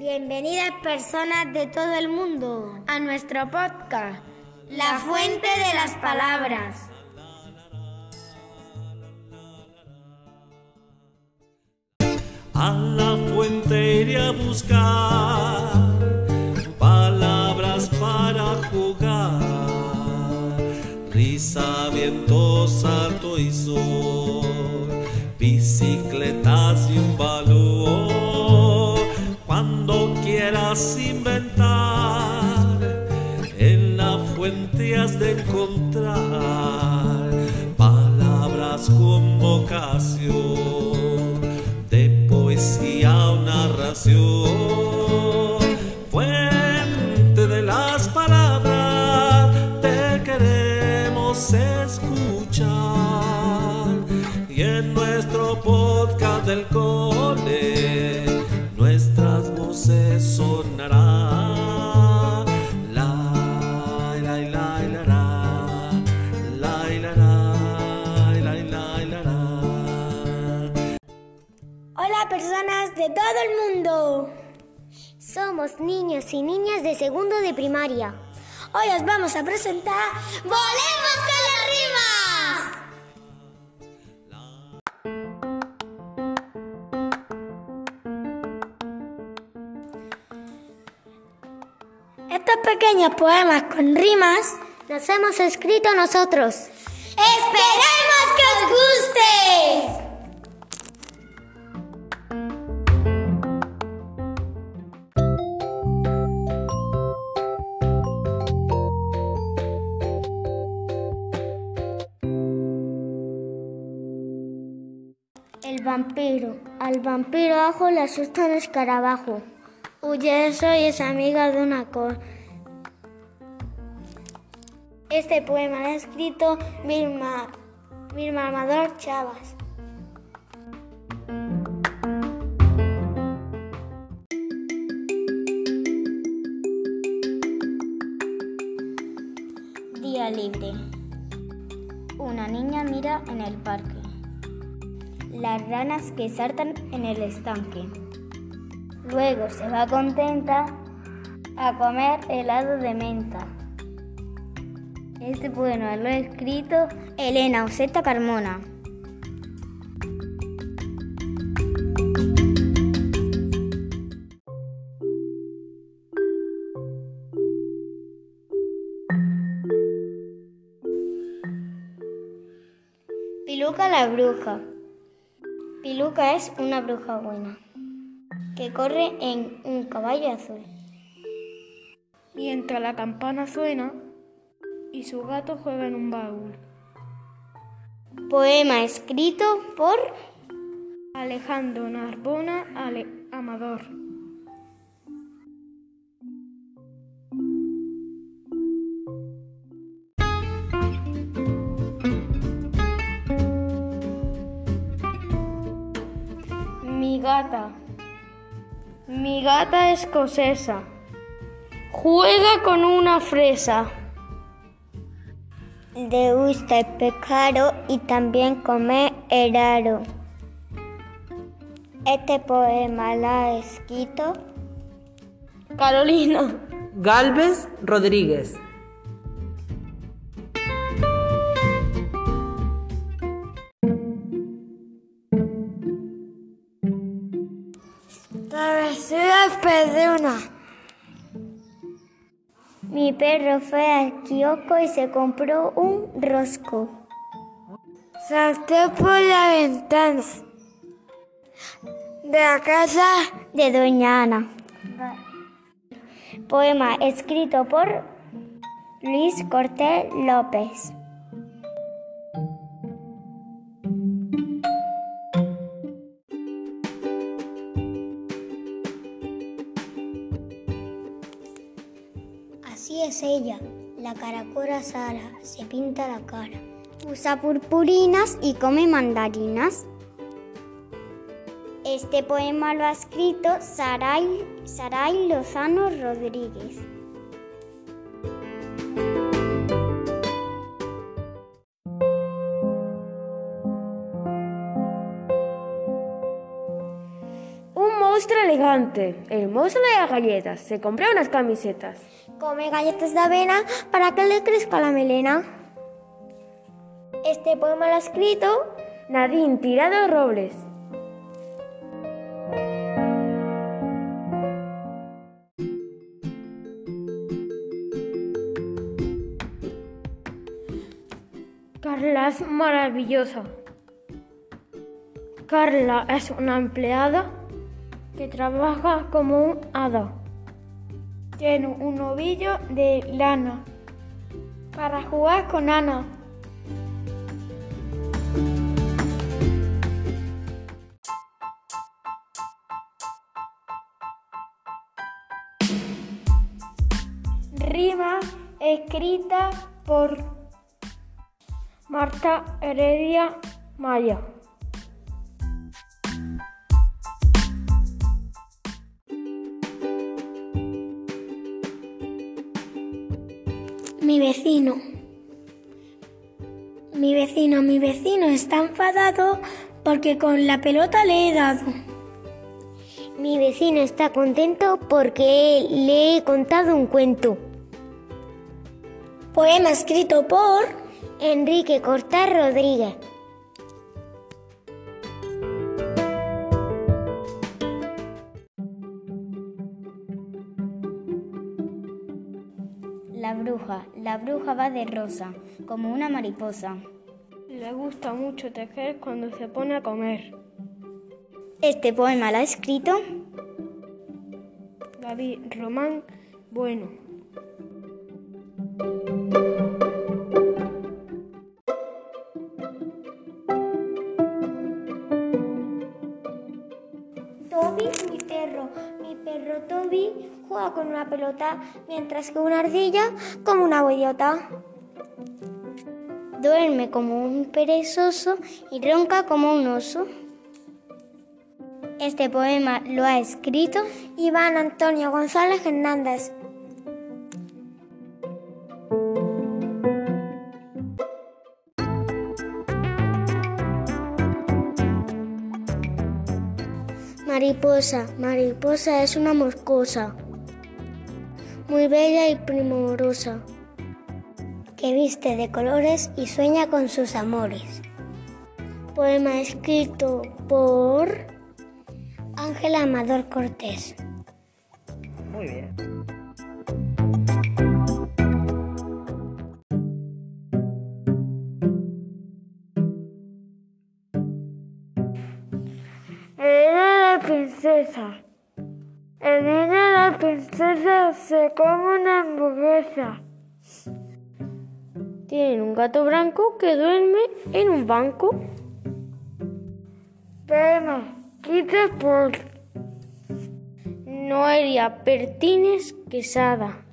Bienvenidas personas de todo el mundo a nuestro podcast, La Fuente de las Palabras. A la fuente iré a buscar palabras para jugar, risa, viento, salto y sol, bicicletas y un balón. Inventar, en la fuente has de encontrar palabras con vocación de poesía o narración. Fuente de las palabras, te queremos escuchar. Y en nuestro podcast del cole, nuestras voces la. Hola personas de todo el mundo. Somos niños y niñas de segundo de primaria. Hoy os vamos a presentar ¡Volemos pequeños poemas con rimas los hemos escrito nosotros. ¡Esperemos que os guste! El vampiro. Al vampiro ajo le asusta un escarabajo. Huye eso y es amiga de una cor. Este poema lo ha escrito Vilma, Vilma Amador Chavas. Día libre. Una niña mira en el parque. Las ranas que saltan en el estanque. Luego se va contenta a comer helado de menta. Este poema lo ha escrito Elena Oseta Carmona. Piluca la bruja. Piluca es una bruja buena que corre en un caballo azul. Mientras la campana suena y su gato juega en un baúl. Poema escrito por Alejandro Narbona Ale- Amador. Mi gata. Mi gata escocesa. Juega con una fresa. Le gusta el pescado y también come helado. Este poema lo ha escrito Carolina. Galvez Rodríguez. Travesura Pedruna. Mi perro fue al kiosco y se compró un rosco. Saltó por la ventana de la casa de Doña Ana. Poema escrito por Luis Cortés López. Así es ella, la caracora Sara, se pinta la cara. Usa purpurinas y come mandarinas. Este poema lo ha escrito Saray, Saray Lozano Rodríguez. monstruo elegante. El monstruo de las galletas. Se compró unas camisetas. Come galletas de avena para que le crezca la melena. Este poema lo ha escrito Nadine Tirado Robles. Carla es maravillosa. Carla es una empleada que trabaja como un hada. Tiene un ovillo de lana para jugar con Ana. Rima escrita por Marta Heredia Maya. Mi vecino, mi vecino está enfadado porque con la pelota le he dado. Mi vecino está contento porque le he contado un cuento. Poema escrito por Enrique Cortés Rodríguez. Bruja, la bruja va de rosa, como una mariposa. Le gusta mucho tejer cuando se pone a comer. Este poema lo ha escrito David Román Bueno. Perro Toby juega con una pelota, mientras que una ardilla como una boyota. Duerme como un perezoso y ronca como un oso. Este poema lo ha escrito Iván Antonio González Hernández. Mariposa, mariposa es una moscosa, muy bella y primorosa, que viste de colores y sueña con sus amores. Poema escrito por Ángela Amador Cortés. Muy bien. Princesa. Elena la princesa se come una hamburguesa. Tiene un gato blanco que duerme en un banco. Poema escrito por Noelia Pertínez Quesada.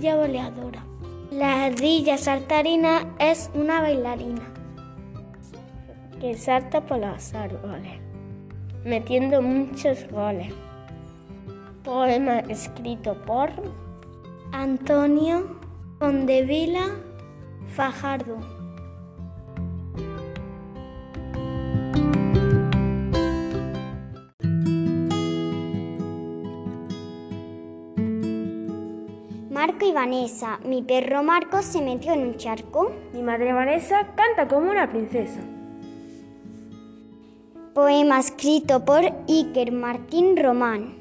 Ardilla. La ardilla saltarina es una bailarina. que salta por los árboles, metiendo muchos goles. Poema escrito por Antonio Condevila Fajardo. Marco y Vanessa. Mi perro Marco se metió en un charco. Mi madre Vanessa canta como una princesa. Poema escrito por Iker Martín Román.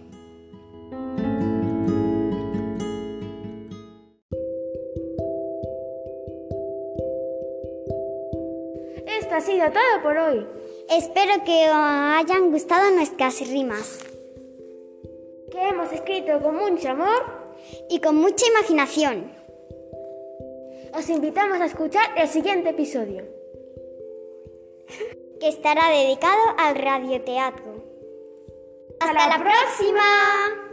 Esto ha sido todo por hoy. Espero que os hayan gustado nuestras rimas Que hemos escrito con mucho amor y con mucha imaginación. Os invitamos a escuchar el siguiente episodio, que estará dedicado al radioteatro. ¡Hasta, la, próxima! próxima.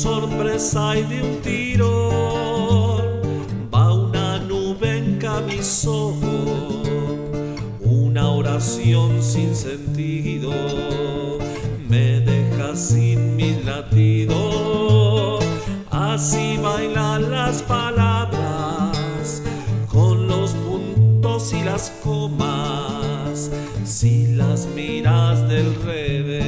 sorpresa y de un tiro. Una oración sin sentido, me deja sin mis latidos, así bailan las palabras con los puntos y las comas, si las miras del revés,